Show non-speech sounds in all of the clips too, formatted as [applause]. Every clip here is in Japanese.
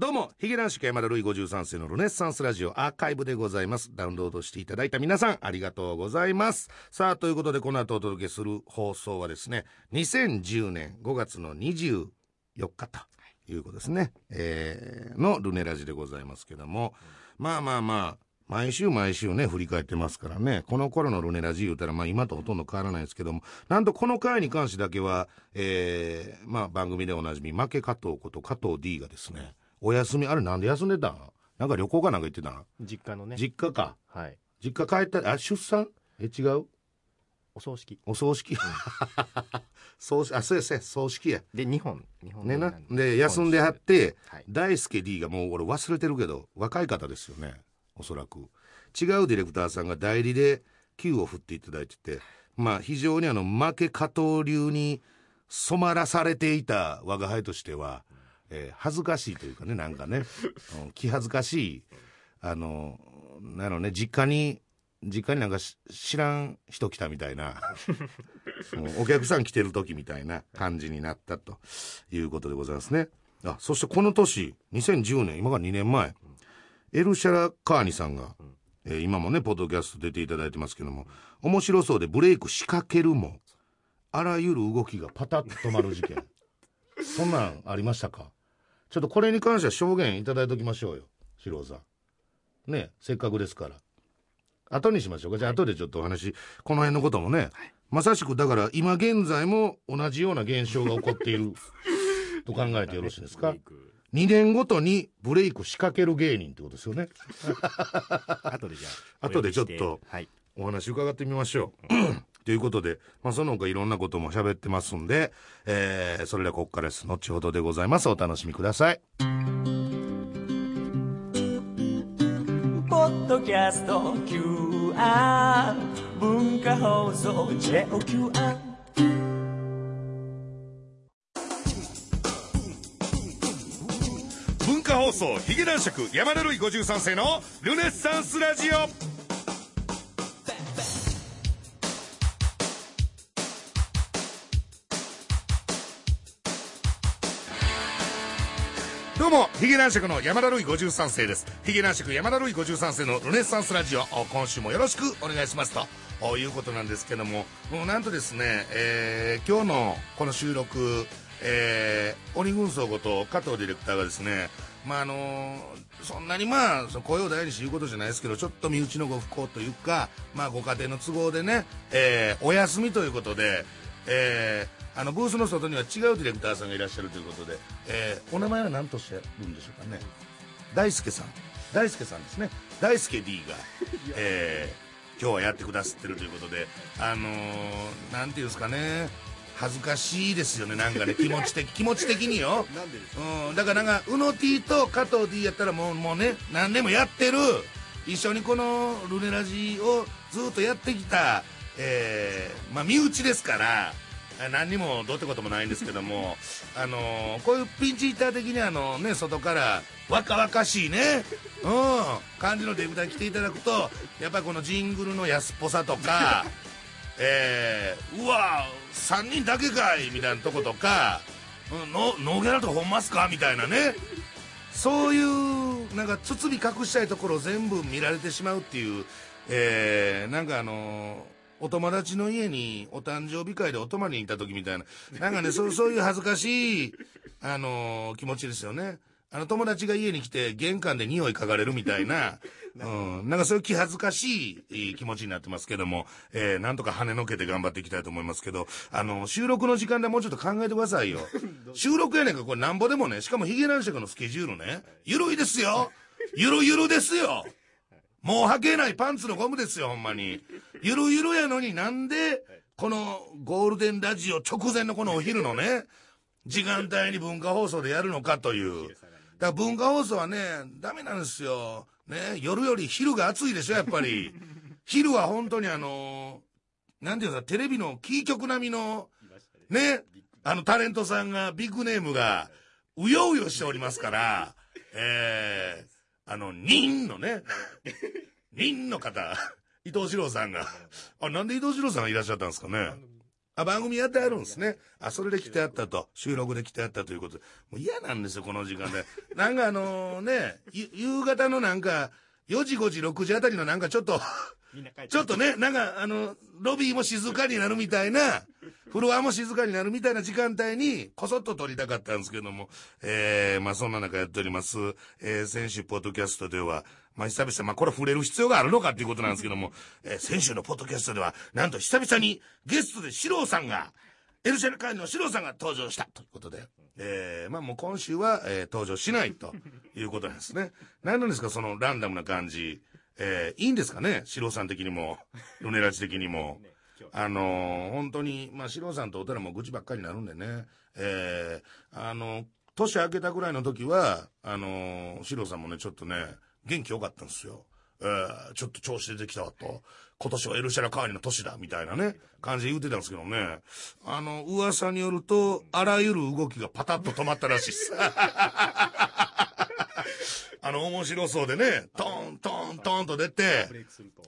どうも、ヒゲ男子山田るい53世のルネッサンスラジオアーカイブでございます。ダウンロードしていただいた皆さん、ありがとうございます。さあ、ということで、この後お届けする放送はですね、2010年5月の24日ということですね。えー、のルネラジでございますけども、まあまあまあ、毎週毎週ね、振り返ってますからね、この頃のルネラジ言うたら、まあ今とほとんど変わらないですけども、なんとこの回に関してだけは、えー、まあ番組でおなじみ、負け加藤こと加藤 D がですね、お休み、あれなんで休んでたん？なんか旅行かなんか行ってたん？実家のね実家か。はい実家帰った、あ、出産？え、違う？お葬式お葬式？[laughs] 葬式、あ、そうや、そうや、葬式や。で2本日本ねな。で、休んではって、はい大輔 D がもう俺忘れてるけど、若い方ですよね。おそらく。違うディレクターさんが代理で Q を振っていただいてて、まあ非常にあの、負け加藤流に染まらされていた我が輩としては、えー恥ずかしいというかね、なんかね、気恥ずかしい、あの、なのね、実家に、実家になんか知らん人来たみたいな、[laughs] お客さん来てる時みたいな感じになったということでございますね。あ、そしてこの年、2010年、今が2年前、エルシャラカーニさんが、えー今もね、ポッドキャスト出ていただいてますけども、面白そうでブレイク仕掛けるも、あらゆる動きがパタッと止まる事件。そんなんありましたか？ちょっとこれに関しては証言いただいておきましょうよ、四郎さん。ね、せっかくですから。後にしましょうか。じゃあ後でちょっとお話、この辺のこともね、まさしくだから今現在も同じような現象が起こっている [laughs] と考えてよろしいですか？2年ごとにブレイク仕掛ける芸人ってことですよね。[laughs] 後でじゃあ後でちょっとお話伺ってみましょう。ということで、まあ、その他いろんなことも喋ってますんで、えー、それではここからです。後ほどでございます。お楽しみください。ポッドキャスト QR 文化放送 JOQR 文化放送ヒゲ男爵山田るい53世のルネッサンスラジオどうもヒゲ男爵の山田るい53世です。ヒゲ男爵山田るい53世のルネッサンスラジオ今週もよろしくお願いしますと。いうことなんですけども。もうなんとですね、えー今日のこの収録えー、鬼軍曹こと加藤ディレクターがですね、まああのそんなにまあその声を大にして言うことじゃないですけどちょっと身内のご不幸というか、まあ、ご家庭の都合でね、えーお休みということで、えーあのブースの外には違うディレクターさんがいらっしゃるということで、えーお名前は何としてるんでしょうかね。大輔さん。大輔さんですね。大輔 D が、えー今日はやってくださってるということであのーなんていうんですかね。恥ずかしいですよね。なんかね気持ち的気持ち的によ。なんでですか？うん、だからなんか、宇野 T と加藤 D やったらもう、もうね、何年もやってる、一緒にこのルネラジをずっとやってきた、えー、まあ、身内ですから、あ何にもどうってこともないんですけども、あのこういうピンチヒッター的にあのね、外から若々しいね、うん、感じのデブタに来ていただくと、やっぱりこのジングルの安っぽさとか、[laughs] えー、うわ3人だけかいみたいなとことか、うん、ノノーギャラとかほんますか？みたいなね。そういうなんか包み隠したいところを全部見られてしまうっていう、えー、なんかあのーお友達の家にお誕生日会でお泊まりに行った時みたいな。なんかねそうそういう恥ずかしい、あのー気持ちですよね。あの友達が家に来て玄関で匂い嗅がれるみたいな、[laughs] うん、なんかそういう気恥ずかしいえー気持ちになってますけども、えー、なんとか跳ねのけて頑張っていきたいと思いますけど、あの、収録の時間でもうちょっと考えてくださいよ。[laughs] 収録やねんからこれなんぼでもね、しかもヒゲ男爵のスケジュールね、ゆるいですよ。ゆるゆるですよ。もう履けないパンツのゴムですよ、ほんまに。ゆるゆるやのになんで、このゴールデンラジオ直前のこのお昼のね、時間帯に文化放送でやるのかという。だから文化放送はね、ダメなんですよ。ね、夜より昼が暑いでしょ、やっぱり。昼は本当にあの、なんていうか、テレビのキー局並みの、ね、あのタレントさんが、ビッグネームが、うようよしておりますから、えー、あの、ニンのね、ニンの方、伊藤四郎さんが、あ、なんで伊藤四郎さんがいらっしゃったんですかね。あ、番組やってあるんですね。あ、それで来てあったと。収録で来てあったということで。もう嫌なんですよ、この時間で。なんかあのね、夕方のなんか、4時、5時、6時あたりのなんかちょっと、ちょっとね、なんかあの、ロビーも静かになるみたいな、[laughs] フロアも静かになるみたいな時間帯に、こそっと撮りたかったんですけども、えー、まあそんな中やっております。えー、先週ポッドキャストでは、まあ久々、まあこれ触れる必要があるのかっていうことなんですけども、えー、先週のポッドキャストでは、なんと久々にゲストでシローさんが、エルシャルカーニのシローさんが登場したということで、えー、まあもう今週は、えー登場しないということなんですね。何なんですか、そのランダムな感じ。えー、いいんですかね、シローさん的にも、ルネラチ的にも。あのー本当に、まあ、シローさんとお寺も愚痴ばっかりになるんでね、えー、あの、年明けたぐらいの時は、あのー、シローさんもね、ちょっとね、元気良かったんですよ。えー、ちょっと調子出てきたわと。今年はエルシャラカーニの年だ、みたいなね、感じで言ってたんですけどね。あの、噂によると、あらゆる動きがパタッと止まったらしいっす。[laughs] あの、面白そうでね、トントントンと出て。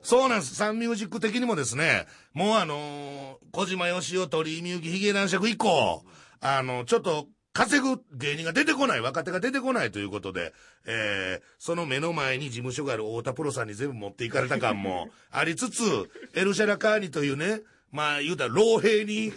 そうなんです。サンミュージック的にもですね、もうあのー小島よしお、鳥居みゆき、ヒゲ男爵以降、あの、ちょっと、稼ぐ芸人が出てこない、若手が出てこないということで、えー、その目の前に事務所がある太田プロさんに全部持っていかれた感もありつつ、エルシャラカーニというね、まあ言うたら老兵に、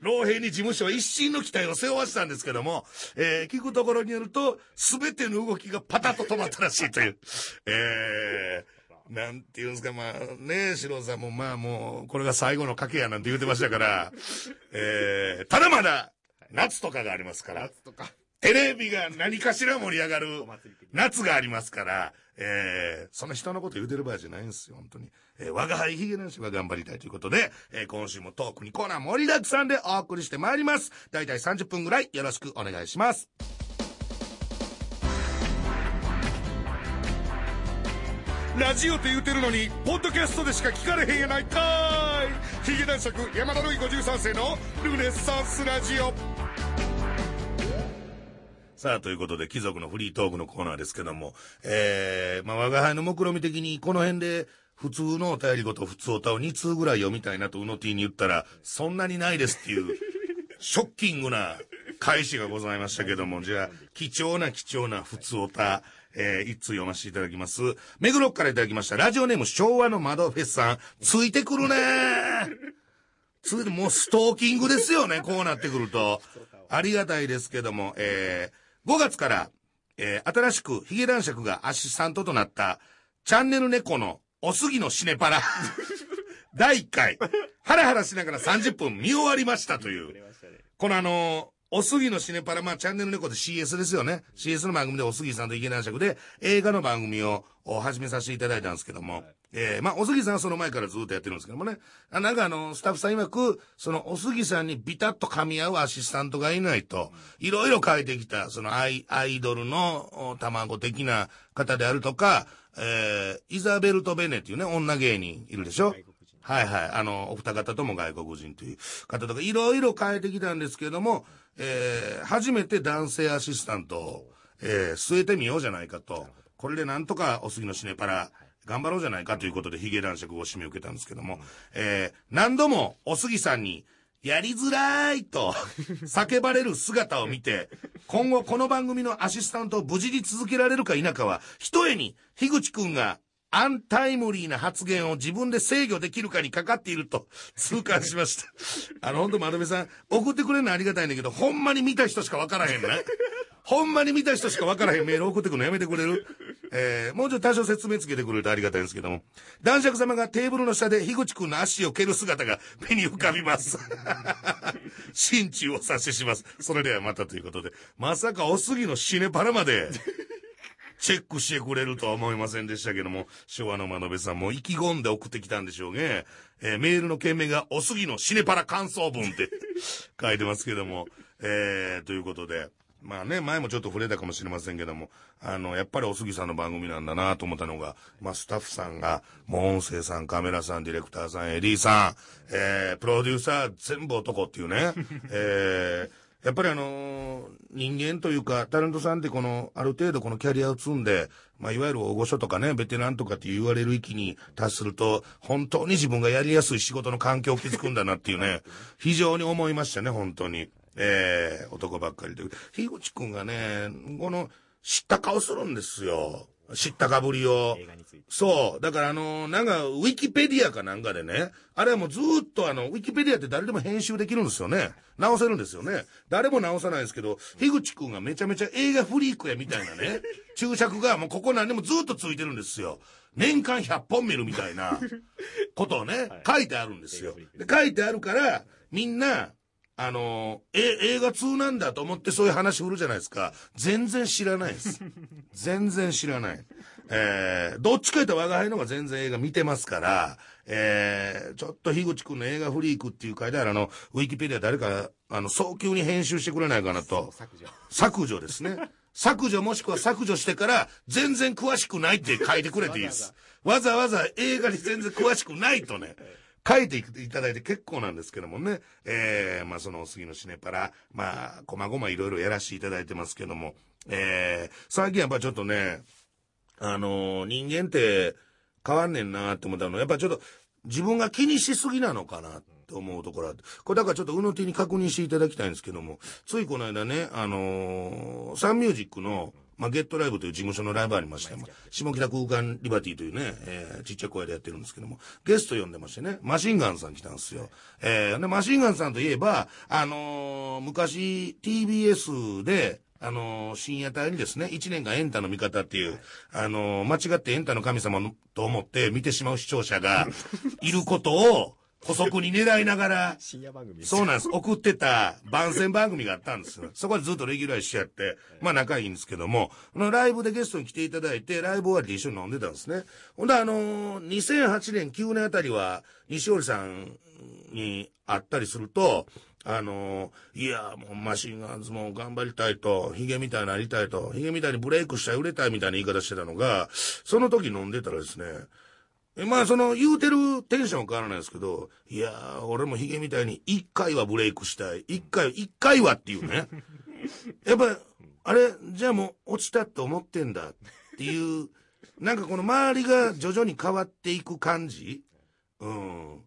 老兵に事務所は一心の期待を背負わせたんですけども、えー聞くところによると、すべての動きがパタッと止まったらしいという。えー、なんていうんですか、まあね、四郎さんもまあもう、これが最後の賭けやなんて言ってましたから、えー、ただまだ、夏とかがありますから、夏とか。テレビが何かしら盛り上がる夏がありますから、えー、その人のこと言うてる場合じゃないんですよ、本当に。えー、我が輩ヒゲ男子は頑張りたいということで、えー、今週もトークにコーナー盛りだくさんでお送りしてまいります。だいたい30分ぐらいよろしくお願いします。ラジオって言うてるのに、ポッドキャストでしか聞かれへんやないかーい。ヒゲ男爵山田るい53世のルネッサンスラジオ。さあ、ということで、貴族のフリートークのコーナーですけども、えー、まあ、我が輩の目論見的に、この辺で、普通のお便りごと普通おたを2通ぐらい読みたいなと、うの T に言ったら、そんなにないですっていう、ショッキングな返しがございましたけども、じゃあ、貴重な貴重な普通おた、えー、一通読ませていただきます。目黒からいただきました、ラジオネーム昭和の窓フェスさん、ついてくるねー。ついて、もうストーキングですよね、こうなってくると。ありがたいですけども、えー、5月から、えー、新しくヒゲ男爵がアシスタントとなった、チャンネル猫のおすぎのシネパラ、[laughs] 第1回、ハラハラしながら30分見終わりましたという。このあのーおすぎのシネパラ、まあ、チャンネル猫で CS ですよね。CS の番組でおすぎさんと池南爵で映画の番組を始めさせていただいたんですけども、えーまあ、おすぎさんはその前からずっとやってるんですけどもね。あなんかあの、スタッフさん曰く、そのおすぎさんにビタッと噛み合うアシスタントがいないと、いろいろ変えてきた、そのアイアイドルの卵的な方であるとか、えー、イザベルト・ベネっていうね、女芸人いるでしょ？はいはい。あの、お二方とも外国人という方とか、いろいろ変えてきたんですけれども、えー、初めて男性アシスタントを、えー、据えてみようじゃないかと。これでなんとかお杉のシネパラ、頑張ろうじゃないかということで、ヒゲ男爵を指名を受けたんですけども、えー、何度もお杉さんに、やりづらいと叫ばれる姿を見て、今後この番組のアシスタントを無事に続けられるか否かは、ひとえに、樋口くんがアンタイムリーな発言を自分で制御できるかにかかっていると痛感しました。あの、ほんと丸部さん、送ってくれるのありがたいんだけど、ほんまに見た人しかわからへんね。ほんまに見た人しかわからへんメール送ってくるのやめてくれる？えー、もうちょっと多少説明つけてくれるとありがたいんですけども。男爵様がテーブルの下で樋口くんの足を蹴る姿が目に浮かびます。心中を察しします。それではまたということで。まさかおすぎのシネパラまで、チェックしてくれるとは思いませんでしたけども、昭和の間延さんも意気込んで送ってきたんでしょうね。えーメールの件名がおすぎのシネパラ感想文って書いてますけども、えー、ということで、まあね、前もちょっと触れたかもしれませんけども、あの、やっぱりおすぎさんの番組なんだなと思ったのが、まあスタッフさんが、もう音声さん、カメラさん、ディレクターさん、エディさん、えー、プロデューサー全部男っていうね、[laughs] えー、やっぱりあのー人間というか、タレントさんってこの、ある程度このキャリアを積んで、まあ、いわゆる大御所とかね、ベテランとかって言われる域に達すると、本当に自分がやりやすい仕事の環境を築くんだなっていうね、[laughs] 非常に思いましたね、本当に。えー、男ばっかりで。樋口くんがね、この、知った顔するんですよ。知ったかぶりを。そう。だからあの、なんか、ウィキペディアかなんかでね、あれはもうずーっとあの、ウィキペディアって誰でも編集できるんですよね。直せるんですよね。誰も直さないんですけど、樋口くんがめちゃめちゃ映画フリークやみたいなね、[laughs] 注釈がもうここ何でもずーっとついてるんですよ。年間100本見るみたいなことをね、書いてあるんですよ。で書いてあるから、みんな、あのえ、映画通なんだと思ってそういう話振るじゃないですか。全然知らないです。[laughs] 全然知らない。えー、どっちか言ったら我が輩の方が全然映画見てますから、えー、ちょっと樋口くんの映画フリークっていう書いてあるあの、ウィキペディア誰か、あの、早急に編集してくれないかなと。削除。削除ですね。[laughs] 削除もしくは削除してから、全然詳しくないって書いてくれていいです。わざわざ映画に全然詳しくないとね、[laughs] 書いていただいて結構なんですけどもね。えー、まあその杉のシネパラ、まあ、こまごまいろいろやらせていただいてますけども、えー、最近やっぱちょっとね、あのー人間って変わんねんなって思ったの、やっぱちょっと自分が気にしすぎなのかなって思うところあって。これだからちょっとうの手に確認していただきたいんですけども、ついこの間ね、あのーサンミュージックの、まあ、ゲットライブという事務所のライブありまして、まあ下北空間リバティというね、えーちっちゃい声でやってるんですけども、ゲスト呼んでましてね、マシンガンさん来たんですよ。えーで、マシンガンさんといえば、あのー昔 TBS で、あのー深夜帯にですね、一年間エンタの味方っていう、あのー間違ってエンタの神様のと思って見てしまう視聴者がいることを、補足に狙いながら、深夜番組そうなんです。送ってた番宣番組があったんですよ。そこでずっとレギュラーしちゃって、まあ仲いいんですけども、ライブでゲストに来ていただいて、ライブ終わりで一緒に飲んでたんですね。ほんであのー2008年、9年あたりは、西織さんに会ったりすると、あのーいや、もうマシンガンズも頑張りたいと、ヒゲみたいになりたいと、ヒゲみたいにブレイクしたい、売れたいみたいな言い方してたのが、その時飲んでたらですね、えまあ、その、言うてるテンション変わらないですけど、いやー、俺もヒゲみたいに一回はブレイクしたい。一回、一回はっていうね。[laughs] やっぱ、あれ、じゃあもう落ちたって思ってんだっていう、なんかこの周りが徐々に変わっていく感じうん。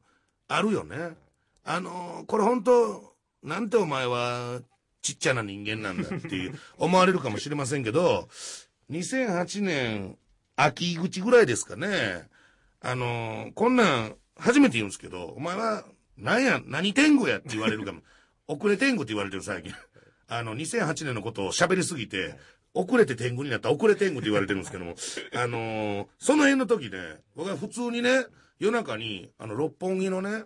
あるよね。あのーこれ本当なんてお前はちっちゃな人間なんだっていう [laughs] 思われるかもしれませんけど、2008年秋口ぐらいですかね。あのーこんなん初めて言うんですけど、お前は何や、何天狗やって言われるかも。[laughs] 遅れ天狗って言われてる最近。[laughs] あの、2008年のことを喋りすぎて、遅れて天狗になった遅れ天狗って言われてるんですけども、[laughs] あのーその辺の時ね、僕は普通にね、夜中に、あの、六本木のね、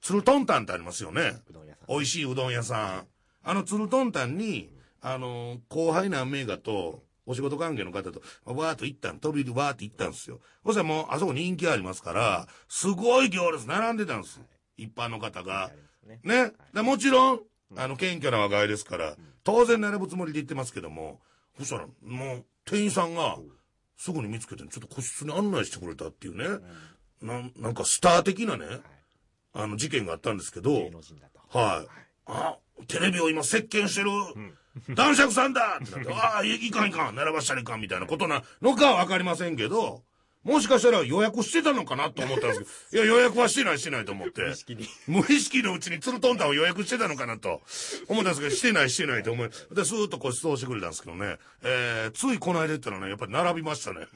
ツルトンタンってありますよね。美味しいうどん屋さん。あのツルトンタンに、あの、後輩何名かと、お仕事関係の方と、わーっと行ったん、飛びでわーって行ったんですよ。そしたらもう、あそこ人気ありますから、すごい行列並んでたんです。一般の方がね。もちろん、あの、謙虚な若いですから、当然並ぶつもりで行ってますけども、そしたら、もう、店員さんが、すぐに見つけて、ちょっと個室に案内してくれたっていうね、なんなんかスター的なね、あの、事件があったんですけど。はい。あ、テレビを今席巻してる、男爵さんだってなって、[laughs] ああ、いいかんいかん、並ばしたらいかんみたいなことなのかはわかりませんけど、もしかしたら予約してたのかなと思ったんですけど、[laughs] いや、予約はしてないしてないと思って。意識に。無意識のうちにツルトンタンを予約してたのかなと思ったんですけど、してないしてないと思い、で、スーッと個室をしてくれたんですけどね、えー、ついこの間言ったらね、やっぱり並びましたね。[laughs]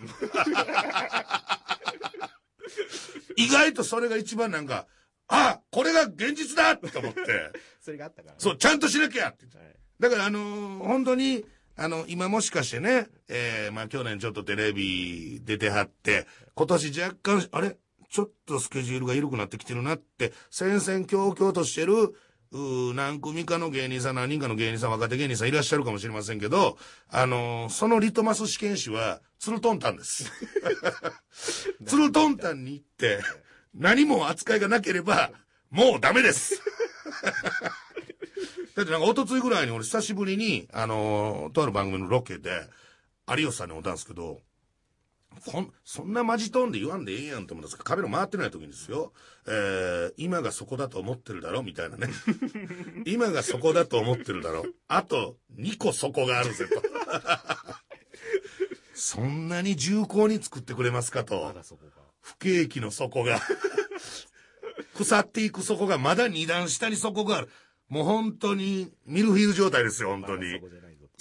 意外とそれが一番なんか、あこれが現実だと思って、それがあったからね。そう、ちゃんとしなきゃって言ってはい。だからあのー本当に、あの、今もしかしてね、えー、まあ去年ちょっとテレビ出てはって、今年若干、あれ？ちょっとスケジュールが緩くなってきてるなって、戦々恐々としてる、うー何組かの芸人さん、何人かの芸人さん、若手芸人さんいらっしゃるかもしれませんけど、あのーそのリトマス試験紙は、ツルトンタンです。[laughs] ツルトンタンに行って、何も扱いがなければ、もうダメです。[laughs] だってなんか、一昨日ぐらいに俺久しぶりに、あのーとある番組のロケで、有吉さんに会ったんですけど、こん、そんなマジトーンで言わんでええやんと思うんですけど、カメラ回ってない時にですよ。えー、今がそこだと思ってるだろみたいなね。[laughs] 今がそこだと思ってるだろあと、2個そこがあるぜと。[laughs] そんなに重厚に作ってくれますかと。不景気の底が。腐っていく底がまだ二段下に底がある。もう本当に、ミルフィーユ状態ですよ、本当に。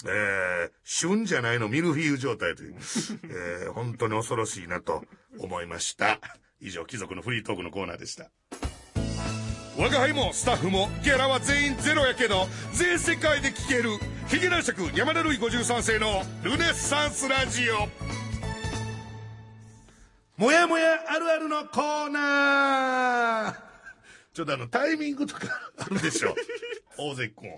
えー、旬じゃないのミルフィーユ状態という、[laughs] えー、本当に恐ろしいなと思いました。以上、貴族のフリートークのコーナーでした。我が輩もスタッフもギャラは全員ゼロやけど、全世界で聴ける、ヒゲ男爵山田るい53世のルネッサンスラジオ。もやもやあるあるのコーナーちょっとあの、タイミングとか [laughs] あるでしょ。大関君。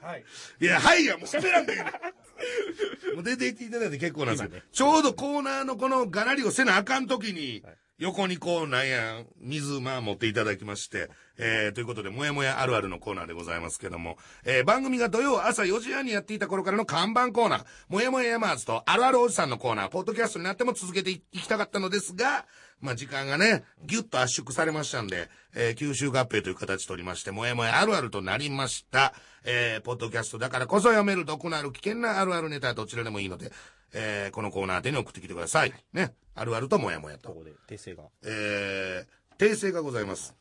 はい。いや、はいや、もう喋らんだけど。[laughs] もう出て行っていただいて結構なんですよ。ちょうどコーナーのこのがなりをせなあかん時に、はい横にこう、なんや、水、まあ持っていただきまして、えー、ということで、もやもやあるあるのコーナーでございますけども、えー、番組が土曜朝4時半にやっていた頃からの看板コーナー、もやもやヤマーズとあるあるおじさんのコーナー、ポッドキャストになっても続けていきたかったのですが、まあ時間がね、ぎゅっと圧縮されましたんで、えー、吸収合併という形取りまして、もやもやあるあるとなりました。えー、ポッドキャストだからこそ読める毒のある危険なあるあるネタはどちらでもいいので、えー、このコーナーでに送ってきてください。ね。あるあるともやもやとこ。こで訂正が。えー、訂正がございます。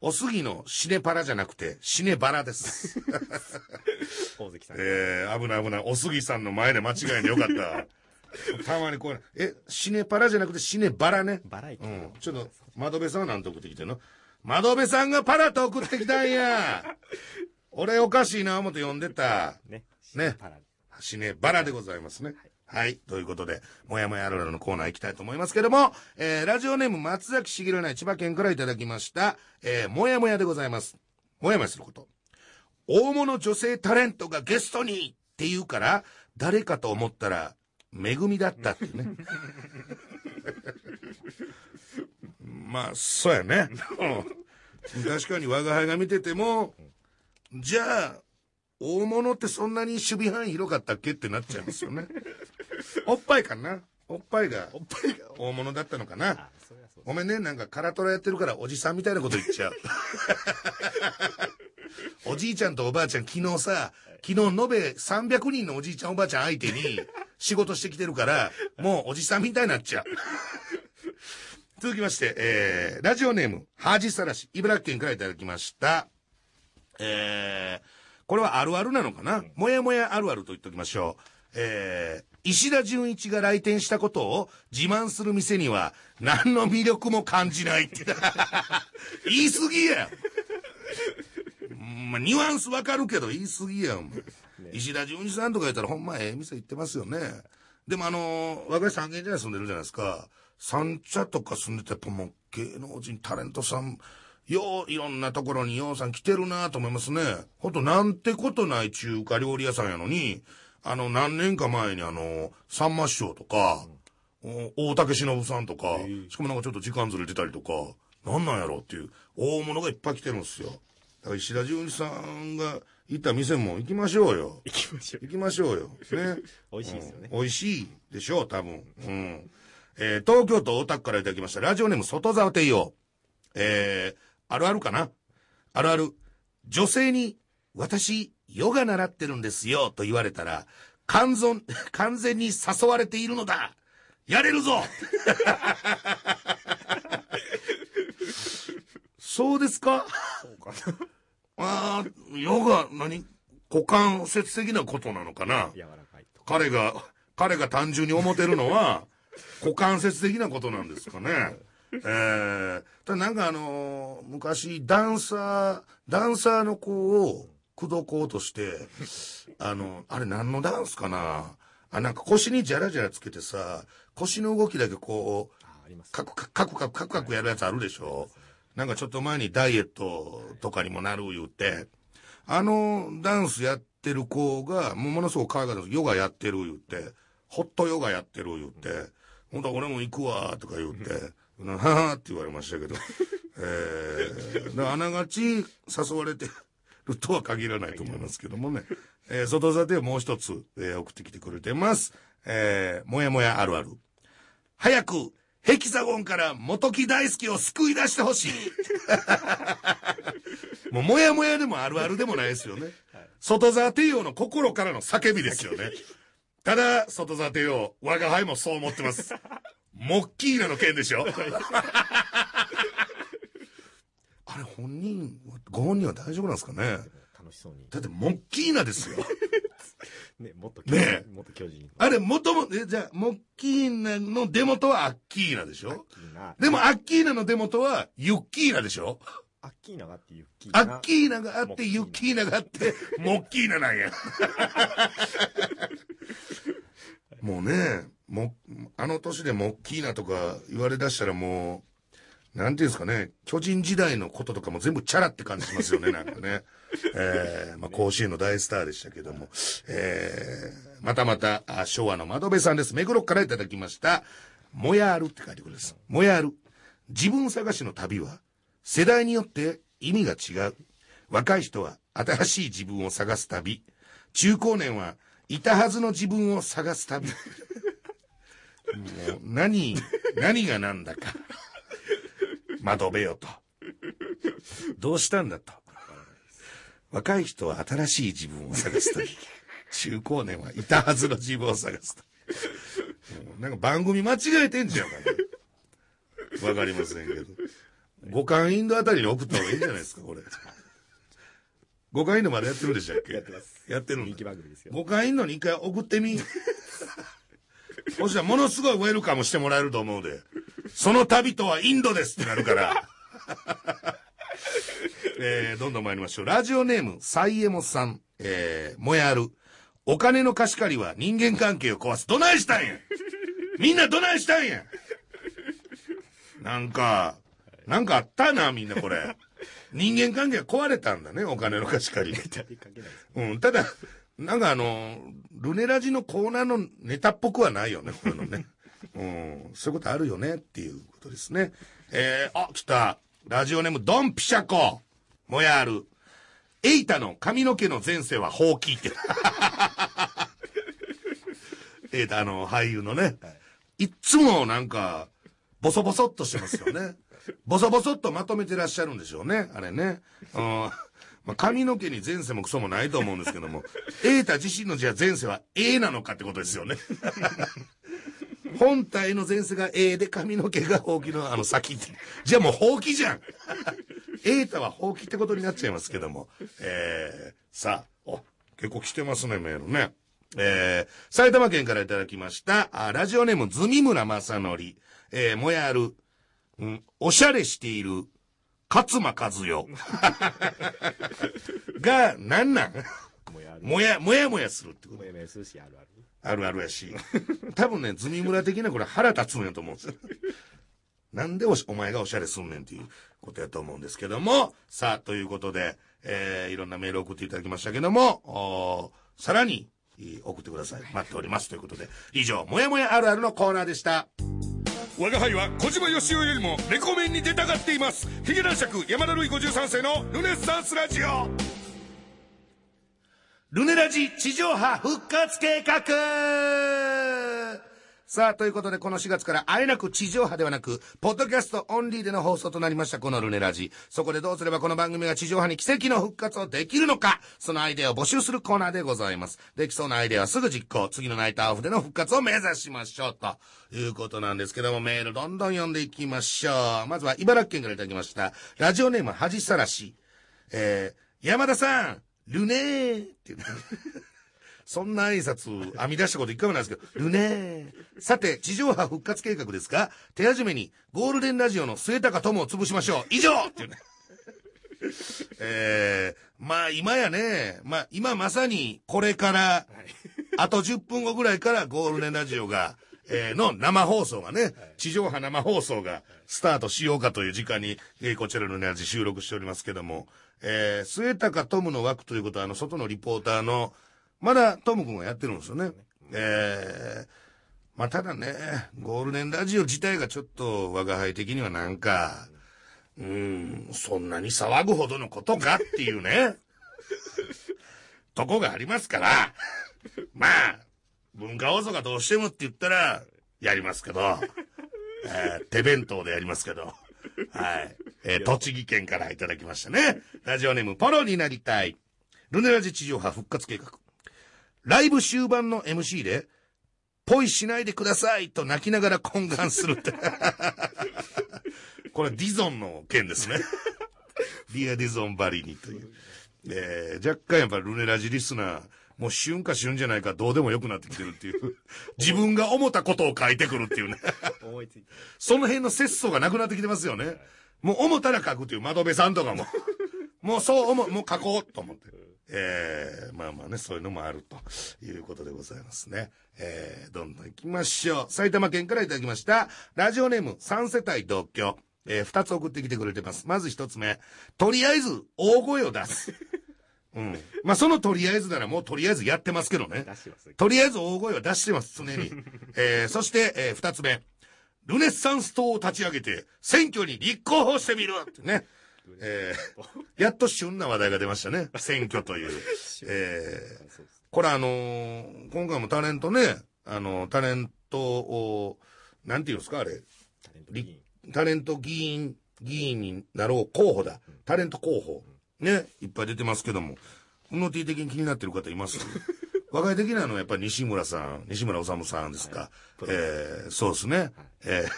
おすぎのシネパラじゃなくて、シネバラです。[laughs] 大関さん。[laughs] えー、危ない危ない。おすぎさんの前で間違いでよかった。[laughs] たまにこう、え、シネパラじゃなくてシネバラね？バラエティうん。ちょっと、窓辺さんは何と送ってきてんの？窓辺さんがパラと送ってきたんや。[laughs] 俺おかしいな思って読んでた。ね。ねシネバラでございますね。はい。ということで、もやもやあるあるのコーナー行きたいと思いますけども、えー、ラジオネーム松崎しげるない千葉県からいただきました、えー、もやもやでございます。もやもやすること。大物女性タレントがゲストにって言うから、誰かと思ったら、めぐみだったっていうね。まあ、そうやね。うん確かに我が輩が見てても、じゃあ、大物ってそんなに守備範囲広かったっけってなっちゃいますよね。おっぱいかなおっぱいがおっぱいが。大物だったのかなごめんね、なんかカラトラやってるからおじさんみたいなこと言っちゃう。[laughs] おじいちゃんとおばあちゃん昨日さ、昨日延べ300人のおじいちゃんおばあちゃん相手に [laughs] 仕事してきてるから、もうおじさんみたいになっちゃう。[laughs] 続きまして、えー、ラジオネーム、ハジサラシ、茨城県からいただきました。えー、これはあるあるなのかな、もやもやあるあると言っておきましょう。えー、石田純一が来店したことを自慢する店には何の魅力も感じないって。[laughs] 言い過ぎやん。まあ、ニュアンスわかるけど言い過ぎやん。石田純一さんとか言ったらほんまええ店行ってますよね。でもあのー、若い三軒茶屋住んでるじゃないですか。三茶とか住んでてやっぱもう芸能人、タレントさん、よう、いろんなところにようさん来てるなと思いますね。ほんとなんてことない中華料理屋さんやのに、あの、何年か前にあの、さんま師匠とか、お大竹しのぶさんとか、しかもなんかちょっと時間ずれてたりとか、なんなんやろうっていう、大物がいっぱい来てるんですよ。石田純一さんが行った店も行きましょうよ。行きましょう。行きましょうよ。ね。[laughs] 美味しいですよねうん美味しいでしょう、多分。うん。えー東京都大田区からいただきました。ラジオネーム外沢帝王。えー、あるあるかな？あるある。女性に、私、ヨガ習ってるんですよ、と言われたら、完全、[laughs] 完全に誘われているのだやれるぞ [laughs] そうですか？そうかな。何股関節的なことなのかな？柔らかいと。彼が、彼が単純に思ってるのは、[laughs] 股関節的なことなんですかね。えー、ただなんかあのー昔、ダンサー、ダンサーの子を口説こうとして、あの、あれ何のダンスかな？あ、なんか腰にジャラジャラつけてさ、腰の動きだけこう。カクカクカクカクカクやるやつあるでしょ？なんかちょっと前にダイエットとかにもなる言うて、あのダンスやってる子が、もうものすごく可愛かったですヨガやってる言って、ホットヨガやってる言って、ほんと俺も行くわとか言って、[laughs] ははって言われましたけど、えー、あながち誘われてるとは限らないと思いますけどもね。えー、外座でもう一つ、えー送ってきてくれてます。えー、もやもやあるある。早く、ヘキサゴンから元木大輔を救い出してほしい。[laughs] もう、もやもやでもあるあるでもないですよね。外沢帝王の心からの叫びですよね。ただ、外沢帝王、我が輩もそう思ってます。モッキーナの件でしょ [laughs] あれ、本人、ご本人は大丈夫なんですかね楽しそうに。だって、モッキーナですよ。[laughs] ね、もっとねもっと巨人。あれ、もとも、え、じゃあ、モッキーナの出元はアッキーナでしょ？でも、アッキーナの出元はユッキーナでしょ？アッキーナがあってユッキーアナ。ッキーナがあって、モッキーナユッキーナがあって、モッキーナなんや。[laughs] もうね、も、あの年でモッキーナとか言われ出したらもう、なんていうんですかね、巨人時代のこととかも全部チャラって感じしますよね、なんかね。えー、まあ、甲子園の大スターでしたけども。えー、またまた、あ昭和の窓辺さんです。目黒区からいただきました。もやあるって書いてくるんです。もやある。自分探しの旅は、世代によって意味が違う。若い人は新しい自分を探す旅。中高年はいたはずの自分を探す旅。もう何、何が何だか。窓辺よと。どうしたんだと。若い人は新しい自分を探す旅。[laughs] 中高年はいたはずの自分を探す旅。もうなんか番組間違えてんじゃんかね。わかりませんけど。五感インドあたりに送った方がいいんじゃないですか、これ。五感インドまでやってるんでしたっけ？やってます。やってる人気番組ですよ。五感インドに一回送ってみ。そしたらものすごいウェルカムしてもらえると思うで。その旅とはインドですってなるから。えー、どんどん参りましょう。ラジオネーム、サイエモさん、えー、もやる。お金の貸し借りは人間関係を壊す。どないしたんやみんなどないしたんやなんか、なんかあったな、みんなこれ。人間関係が壊れたんだね、お金の貸し借り。うん、ただ、なんかあの、ルネラジのコーナーのネタっぽくはないよね、こういうのね。うん、そういうことあるよねっていうことですね。えー、あ、来た。ラジオネーム、ドンピシャコ。もやある。エイタの髪の毛の前世はほうきって。[laughs] エイタ、あの、俳優のね。いっつもなんか、ボソボソっとしてますよね。[laughs] ボソボソっとまとめてらっしゃるんでしょうね、あれね。うん。まあ、髪の毛に前世もクソもないと思うんですけども、[laughs] エータ自身のじゃあ前世は A なのかってことですよね。本体の前世が A で髪の毛がほうきのあの先って。じゃあもうほうきじゃん。エータはほうきってことになっちゃいますけども。えー、さあ、お、結構来てますね、メールね。えー、埼玉県からいただきました、あラジオネーム、ズミムラ正則。えー、もやる、うん、おしゃれしている、勝間和代。[laughs] が、なんなん？もやる。もや、もやするってこともやもやするし、あるある。あるあるやし。多分ね、ズミ村的なこれ腹立つんやと思うんですよ。なんでおしお前がおしゃれすんねんっていうことやと思うんですけども、さあ、ということで、えー、いろんなメールを送っていただきましたけども、さらに、えー送ってください。待っております。ということで、以上、もやもやあるあるのコーナーでした。我が輩は小島よしおよりもレコメンに出たがっています。ヒゲ男爵山田るい53世のルネッサンスラジオ。ルネラジ地上波復活計画さあ、ということで、この4月からあえなく地上波ではなく、ポッドキャストオンリーでの放送となりました、このルネラジ。そこでどうすればこの番組が地上波に奇跡の復活をできるのか、そのアイデアを募集するコーナーでございます。できそうなアイデアはすぐ実行、次のナイターオフでの復活を目指しましょう、ということなんですけども、メールどんどん読んでいきましょう。まずは茨城県からいただきました。ラジオネーム恥さらし。えー、山田さん、ルネーっていう。そんな挨拶編み出したこと一回もないですけど、ルネー。さて、地上波復活計画ですが、手始めにゴールデンラジオの末高友を潰しましょう。以上っていうね。えー、まあ今やね、まあ今まさにこれから、あと10分後ぐらいからゴールデンラジオが、えーの生放送がね、地上波生放送がスタートしようかという時間に、えーこちらのラジ収録しておりますけども、えー、末高トムの枠ということは、あの、外のリポーターの、まだトム君がやってるんですよね。えー、まあただね、ゴールデンラジオ自体がちょっと我が輩的にはなんか、うーん、そんなに騒ぐほどのことかっていうね、とこがありますから、まあ、文化放送がどうしてもって言ったら、やりますけど、えー手弁当でやりますけど。はい。えー栃木県からいただきましたね。ラジオネーム、ポロになりたい。ルネラジ地上波復活計画。ライブ終盤の MC で、ポイしないでくださいと泣きながら懇願するって。これディゾンの件ですね。[laughs] リアディゾンバリにという。えー若干やっぱルネラジリスナー、もう旬か旬じゃないかどうでもよくなってきてるっていう。自分が思ったことを書いてくるっていうね。思いついて。その辺の節操がなくなってきてますよね。もう思ったら書くっていう窓辺さんとかも。もうそう思う、もう書こうと思って。えー、まあまあね、そういうのもあるということでございますね。えー、どんどん行きましょう。埼玉県からいただきました。ラジオネーム3世帯同居。えー、2つ送ってきてくれてます。まず1つ目。とりあえず、大声を出す。[laughs] うん。まあ、そのとりあえずならもうとりあえずやってますけどね。出してます。とりあえず大声は出してます、常に。[laughs] えー、そして、えー、二つ目。ルネッサンス党を立ち上げて、選挙に立候補してみるってね。えー、[laughs] やっと旬な話題が出ましたね。[laughs] 選挙という。えー。これあのー今回もタレントね、あのタレントを、なんていうんですか、あれ。タレント議員。議員、になろう候補だ。タレント候補。ね、いっぱい出てますけども。うの T 的に気になってる方います？[laughs] 若い的なのはやっぱり西村さん、西村治さんですか。はいえーそうですね。えー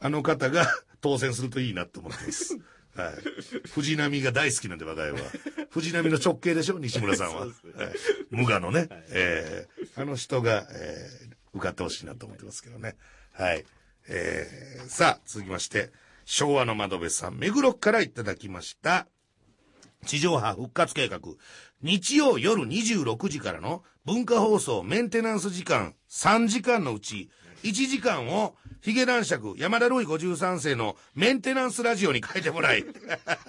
あの方が当選するといいなって思ってます。はい。藤波が大好きなんで、我が家は。藤波の直系でしょ、西村さんは。[laughs] はい無我のね。えーあの人が、えー受かってほしいなと思ってますけどね。はい。えーさあ、続きまして、昭和の窓辺さん、目黒区からいただきました。地上波復活計画。日曜夜26時からの文化放送メンテナンス時間3時間のうち1時間をヒゲ男爵山田ルイ53世のメンテナンスラジオに変えてもらい、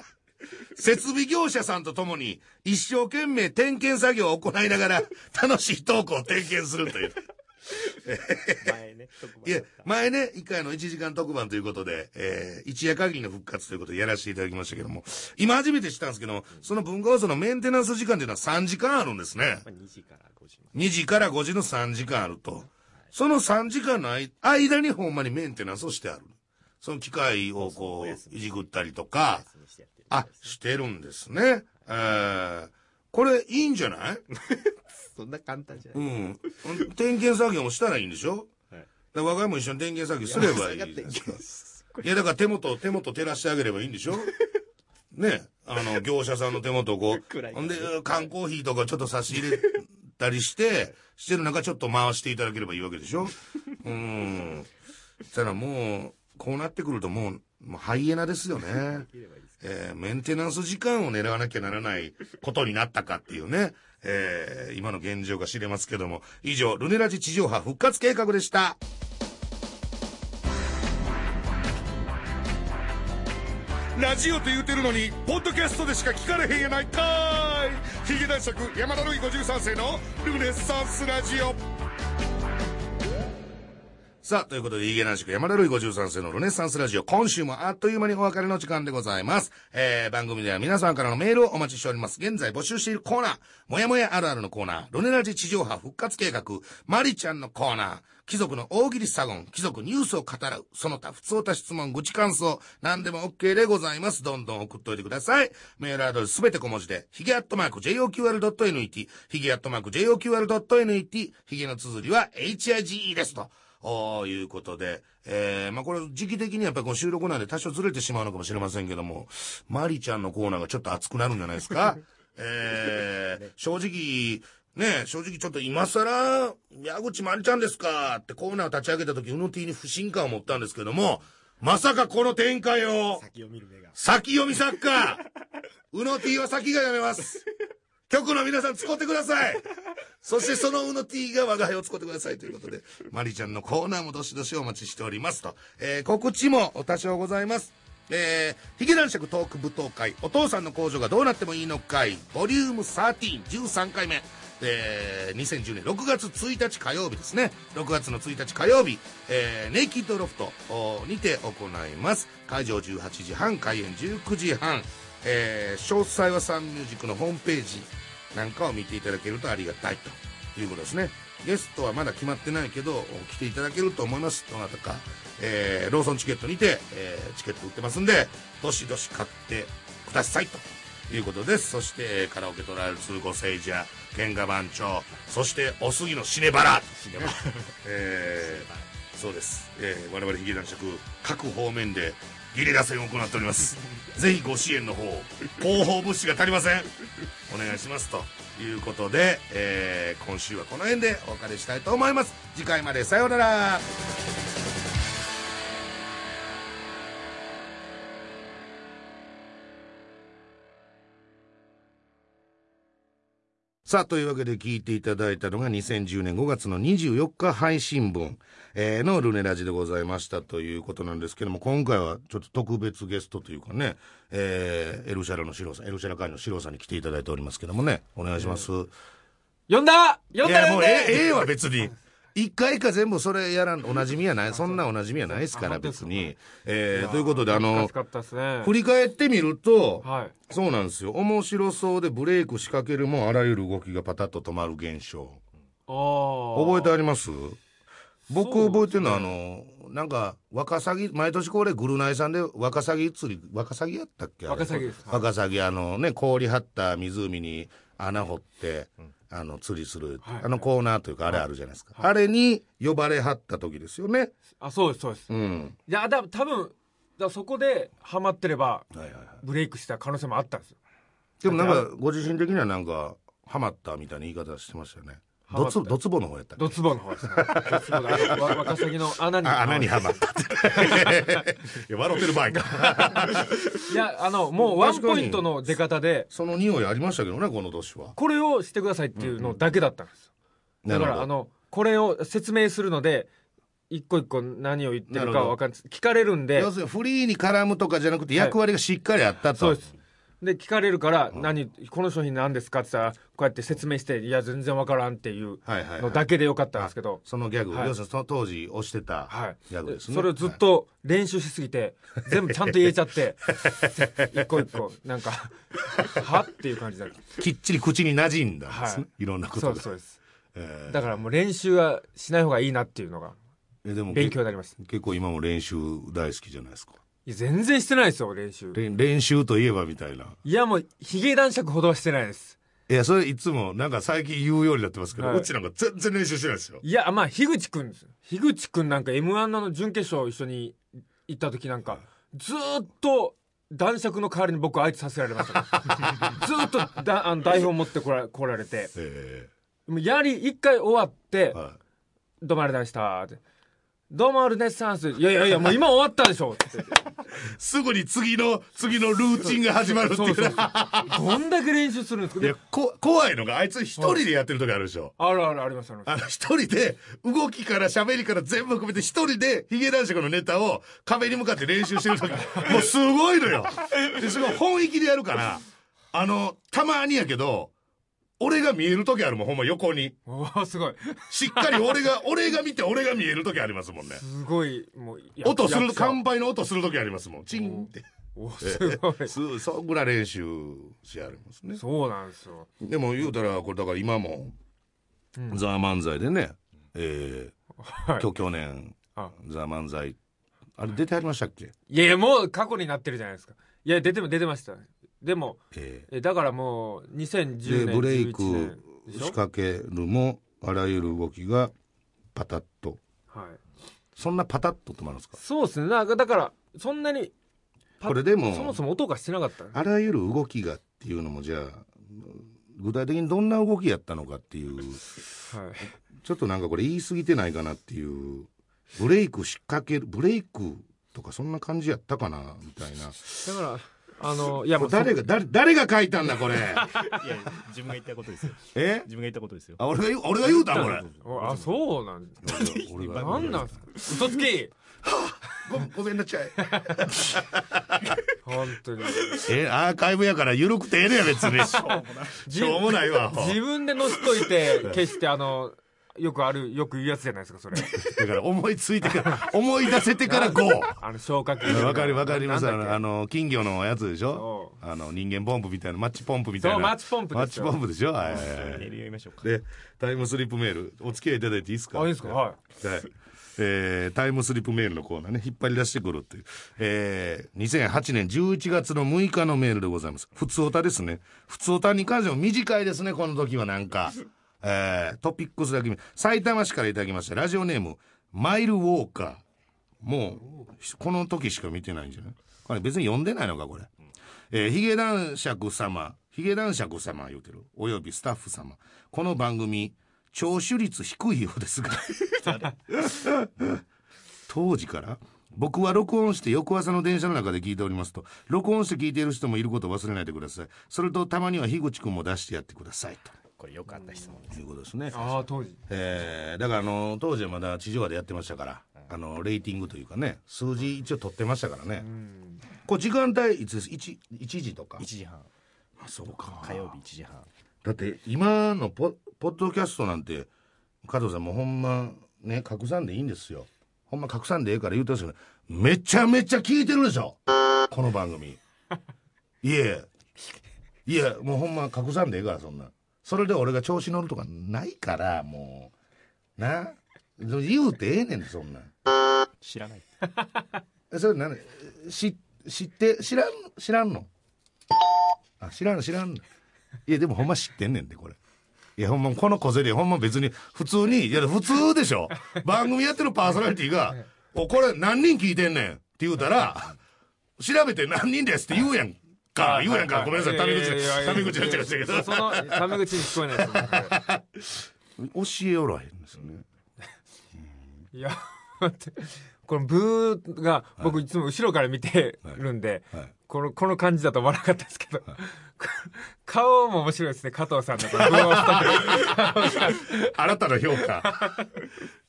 [laughs] 設備業者さんと共に一生懸命点検作業を行いながら楽しいトークを点検するという。前ね、特番いや前ね、一回の1時間特番ということで、えー一夜限りの復活ということでやらせていただきましたけども、今初めて知ったんですけど、その文化放送のメンテナンス時間というのは3時間あるんですね。まあ、2時から5時まで。2時から5時の3時間あると。その3時間の間間にほんまにメンテナンスをしてある。その機械をこう、いじくったりとか。あ、してるんですね。えー、これいいんじゃない？[laughs] そんな簡単じゃない。うん。点検作業もしたらいいんでしょ？はい。だから我が家も一緒に点検作業すればいいですか。いや、だから手元、手元照らしてあげればいいんでしょ？[laughs] ね。あの、業者さんの手元をこう、ほんで、缶コーヒーとかちょっと差し入れたりして、してる中ちょっと回していただければいいわけでしょ？うん。したらもう、こうなってくるともう、もうハイエナですよね。えーメンテナンス時間を狙わなきゃならないことになったかっていうね、えー今の現状が知れますけども、以上、ルネラジ地上波復活計画でした。ラジオと言うてるのに、ポッドキャストでしか聞かれへんやないかーいヒゲ男爵山田るい53世のルネッサンスラジオ。さあ、ということで、イゲナンシク山田るい53世のルネッサンスラジオ、今週もあっという間にお別れの時間でございます。えー、番組では皆さんからのメールをお待ちしております。現在募集しているコーナー、もやもやあるあるのコーナー、ルネラジ地上波復活計画、マリちゃんのコーナー、貴族の大喜利サゴン、貴族ニュースを語らう、その他、普通た質問、愚痴感想、何でも OK でございます。どんどん送っといてください。メールアドレスすべて小文字で、ヒゲアットマーク JOQR.net、ヒゲアットマーク JOQR.net、ヒゲの綴りは HIGE ですと。おいうことで、えー、まあ、これ時期的にやっぱりこの収録なんで多少ずれてしまうのかもしれませんけども、マリちゃんのコーナーがちょっと熱くなるんじゃないですか？[laughs] えー、正直、ね正直ちょっと今更、矢口まりちゃんですかってコーナーを立ち上げた時、うの T に不信感を持ったんですけども、まさかこの展開を、先を見る目が。先読み作家うの T は先が読めます局の皆さん使ってくださいそしてそのうの T が我が輩を使ってくださいということで、マリちゃんのコーナーもどしどしお待ちしておりますと。えー告知も多少ございます。えー、ヒゲ男爵トーク舞踏会、お父さんの工場がどうなってもいいのかい、ボリューム13、13回目。えー、2010年6月1日火曜日ですね。6月の1日火曜日、えー、ネイキッドロフトにて行います。会場18時半、開演19時半。えー、詳細はサンミュージックのホームページなんかを見ていただけるとありがたいということですね。ゲストはまだ決まってないけど来ていただけると思いますどなたか、えーローソンチケットにて、えーチケット売ってますんでどしどし買ってくださいということですそしてカラオケトライアル2ご聖者喧嘩番長そしておすぎのシネバラえーそうです、えー我々ヒゲ男爵各方面でゲリラ戦を行っております。[laughs] ぜひご支援の方広報物資が足りません。お願いしますと。いうことで、えー今週はこの辺でお別れしたいと思います。次回までさようならさあ、というわけで聞いていただいたのが2010年5月の24日配信分、えーのルネラジでございましたということなんですけども、今回はちょっと特別ゲストというかね、えーエルシャラのシロさん、エルシャラ会のシロさんに来ていただいておりますけどもね、お願いします。呼んだ呼んいや、もうええええわ、別に。一回か全部それやらん、おなじみやない、そんなおなじみやないですから、別に。えーということで、あの。振り返ってみると、はい。そうなんですよ。面白そうでブレイク仕掛けるもあらゆる動きがパタッと止まる現象。覚えてあります？僕覚えてるのは、あの、なんか、ワカサギ、毎年恒例グルナイさんでワカサギ釣り、ワカサギやったっけ？ワカサギです。ワカサギ、あのね、氷張った湖に穴掘って、あの、釣りする、はいあのコーナーというか、あれあるじゃないですか。あれに呼ばれはった時ですよね。あ、そうです、そうです。うん。いや、だ多分、だそこでハマってれば、はいはいはい。ブレイクした可能性もあったんですよ。でもなんか、ご自身的にはなんか、ハマったみたいな言い方してましたよね。ドツ、ドツボの方やったドツボの方ですね。ドツボの、あのわワカサギの穴に。あ穴にはまったって。[laughs] いや、笑ってる場合か。いや、あの、もうワンポイントの出方で、その匂いありましたけどね、この年は。これをしてくださいっていうのだけだったんですよ。だから、あの、の、これを説明するので、一個一個何を言ってるかわかんない。聞かれるんで要、するにフリーに絡むとかじゃなくて役割がしっかりあったと。そうです。で、聞かれるから、何、この商品何ですか？って言ったら、こうやって説明して、いや、全然わからんっていうのだけでよかったんですけど、そのギャグ、はい要するにその当時推してたはい。ギャグですね。それをずっと練習しすぎて、全部ちゃんと言えちゃって、[laughs] 一個一個、なんか、[laughs] は？っていう感じだ。きっちり口に馴染んだんですね。、はいろんなことが。そうです、そうです。えーだからもう練習はしない方がいいなっていうのが、えでも勉強になりました。い結構今も練習大好きじゃないですか。や、全然してないですよ、練習。練練習といえばみたいな。いや、もう、ヒゲ男爵ほどはしてないです。いや、それいつもなんか最近言うようになってますけど、はいうちなんか全然練習してないですよ。いや、まあ、樋口くんですよ。樋口くんなんか M1 の準決勝一緒に行った時なんか、ずーっと男爵の代わりに僕相手させられましたから。[laughs] ずーっとだあの台本持ってこら来られて、えもうやり、一回終わってえ、はどうもありがとうございましたって。どうもルネッサンス。いやいやいや、もう今終わったでしょって。すぐに次の、次のルーチンが始まるっていう。どんだけ練習するんですか？いや、こ、怖いのが、あいつ一人でやってる時あるでしょ。あるあるありますあります。あの、一人で、動きから喋りから全部含めて一人で、ヒゲ男爵のネタを壁に向かって練習してる時、[laughs] もうすごいのよ。で、すごい本意気でやるから、あの、たまにやけど、俺が見える時あるもん、ほんま横に。おーすごい。しっかり俺が、俺が見て俺が見える時ありますもんね。すごい、もう、や音する、乾杯の音する時ありますもん。チンって。おすごい。す、そんぐらい練習しありますね。そうなんですよ。でも言うたら、これだから今も、うんザ・漫才でね、えー、はい去去年、あザ・漫才、あれ出てありましたっけ？いやいや、もう過去になってるじゃないですか。いや、出ても出てました。でも、ええだからもう、2010ー、で、年、ブレイク11年でしょ？仕掛けるも、あらゆる動きがパタッと。はい。そんなパタッと止まるんですか？そうですね。なんか、だから、そんなに、パこれでもそもそも音がしてなかった。あらゆる動きがっていうのも、じゃあ、具体的にどんな動きやったのかっていう、はい。ちょっとなんかこれ言い過ぎてないかなっていう、ブレイク仕掛ける、ブレイクとかそんな感じやったかなみたいな。だから、あの、いやもう、誰が、誰、誰が書いたんだこれ？いや自分が言ったことですよえ自分が言ったことですよあ、俺が言う、俺が言うたんこれ。そあ、そうなんです。俺がなんなんすか？嘘つきごごめんなちゃい。本当に。え、アーカイブやから緩くてええねや、別に。しょうもないわ。自分で載せといて、消して、あの、よくある、よく言うやつじゃないですか、それ。[laughs] だから思いついてから、[laughs] 思い出せてから [laughs] 5。あの、消火器。わかりわかります。あの、あの金魚のやつでしょ？あの人間ポンプみたいなマッチポンプみたいな。そうマッチポンプマッチポンプでしょ、はい。メール読みましょうか。でタイムスリップメールお付き合いいただいていいですか？あいいですか？はい。はい。えータイムスリップメールのコーナーね引っ張り出してくるっていう、えー、2008年11月の6日のメールでございます。普通おたですね。普通おたに関しても短いですねこの時はなんか、えートピックスだけ見埼玉市からいただきましたラジオネームマイルウォーカーもうこの時しか見てないんじゃない？これ別に読んでないのかこれえー、ヒゲ男爵様、ヒゲ男爵様言うてる、およびスタッフ様。この番組、聴取率低いようですが。[laughs] 当時から、僕は録音して翌朝の電車の中で聞いておりますと、録音して聞いている人もいることを忘れないでください。それと、たまには樋口くんも出してやってくださいと。これよかった質問です。ということですね。ああ当時。えーだからあの当時はまだ地上波でやってましたから、あのレーティングというかね数字一応取ってましたからね、これ時間帯いつです？1, 1時とか。1時半。あそうか。火曜日1時半。だって今のポポッドキャストなんて加藤さんもうほんまね拡散でいいんですよ。ほんま拡散でええから言うてますけどめちゃめちゃ聞いてるでしょ。この番組。[laughs] いえ。いやもうほんま拡散でええからそんなそれで俺が調子乗るとかないからもう。な。言うてええねんそんなん。知らない。えそれ何？し知って知らん知らんの？あ知らんの知らんの。いやでもほんま知ってんねんでこれ。いやほんまこの小競りほんま別に普通にいや普通でしょ。番組やってるパーソナリティが「おこれ何人聞いてんねん」って言うたら「調べて何人です」って言うやんか。言うやんか。ごめんなさい。タメ口でタメ口になっちゃいましたけどそのタメ口に聞こえないですね。[laughs] 教えおらへんですよね。いや待ってこのブーが僕いつも後ろから見てるんで、はい。このこの感じだと思わなかったですけど、[laughs] 顔も面白いですね加藤さんのこのブーをし新たな評価。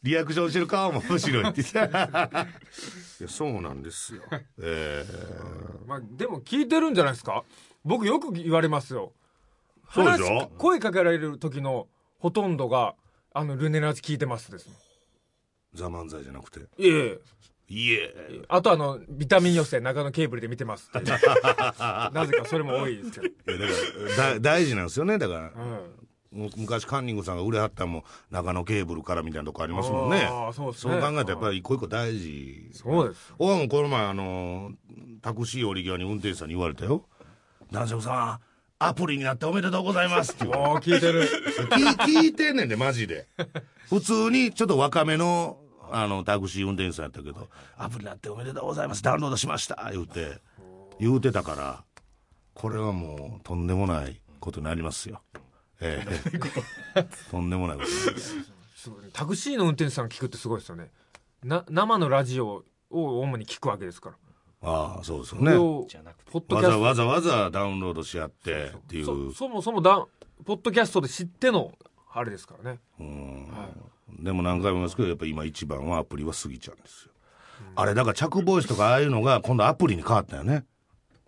リアクションしてる顔も面白いって。[laughs] いやそうなんですよ。えー。まあ、でも聞いてるんじゃないですか？僕よく言われますよ。そうでしょ？話声かけられる時のほとんどがあのルネラジ聞いてますです。もんザ・漫才じゃなくて。いえ。いえ。あとあのビタミン寄せ中野ケーブルで見てますって。[laughs] なぜかそれも多いですけど、いやだからだ大事なんですよねだから。うん。む昔カンニングさんが売れはったんも中野ケーブルからみたいなとこありますもんね。そうね。そう考えたらやっぱり一個一個大事。そうですおわもこの前あのタクシー降り際に運転手さんに言われたよ「男爵さんアプリになっておめでとうございます」って言われおー聞いてる。聞 [laughs] い聞いてんねんでマジで。普通にちょっと若めのあのタクシー運転手さんやったけど「アプリになっておめでとうございます。ダウンロードしました」言うて言うてたからこれはもうとんでもないことになりますよ。ええ。[laughs] とんでもないことになります。タクシーの運転手さん聞くってすごいですよね。な生のラジオを主に聞くわけですから。ああそうですよね。をじゃなくて。ポッドキャストわざわざわざダウンロードし合ってっていう。そそもそもだポッドキャストで知ってのあれですからね。うんでも何回も言いますけどやっぱ今一番はアプリは過ぎちゃうんですよ、あれだから着ボイスとかああいうのが今度アプリに変わったよね。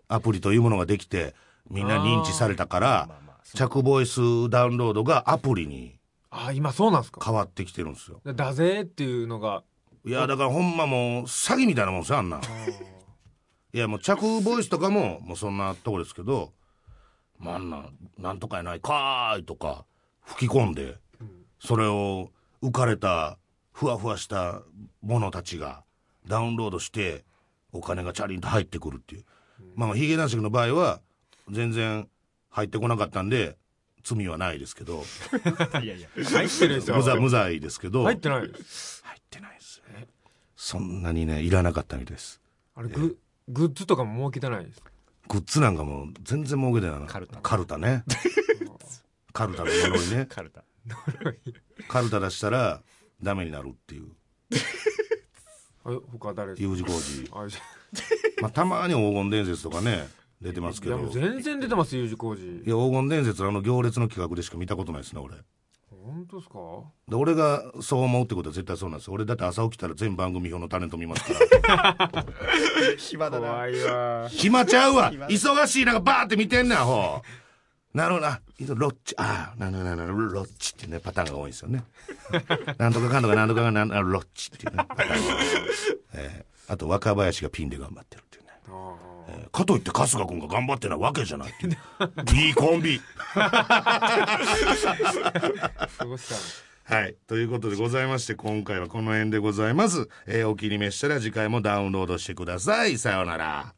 アプリというものができてみんな認知されたから着ボイスダウンロードがアプリにああ今そうなんですか。変わってきてるんですよ。でだぜっていうのが。いやだからほんまもう詐欺みたいなもんですよあんなんいやもう着ボイスとかももうそんなとこですけどまああんなんなんとかやないかーいとか吹き込んでそれを浮かれたふわふわした者たちがダウンロードしてお金がチャリンと入ってくるっていう、まあまあヒゲ男爵の場合は全然入ってこなかったんで罪はないですけど。[laughs] いやいや。入ってるんですよ。無罪無罪ですけど。入ってないです。入ってないですそんなにねいらなかったみたいです。あれググッズとかも儲けてないですグッズなんかもう全然儲けてないな。カルタ。カルタね。[laughs] カルタの呪いね。カルタ。カルタ出したらダメになるっていう。[laughs] あ他誰です U 字工事。[laughs] まあたまに黄金伝説とかね出てますけいやどいもう全然出てます U 字工事。や黄金伝説のあの行列の企画でしか見たことないですね俺。本当ですか？で俺がそう思うってことは絶対そうなんですよ。俺だって朝起きたら全番組表のタレント見ますから。[laughs] 暇だな。暇ちゃうわ。忙しい中バーって見てんねんアホなるほどな。ロッチ、ああ、なるほどなるほど、ロッチっていうね、パターンが多いんですよね。[laughs] なんとかかんとかなんとかかんなん、ロッチっていうね、パターンが多い。えー、あと若林がピンで頑張ってるっていうね。えー、かといって春日君が頑張ってないわけじゃないっていう。[laughs] いいコンビ。はい。ということでございまして、今回はこの辺でございます。えー、お気に召したら次回もダウンロードしてください。さようなら。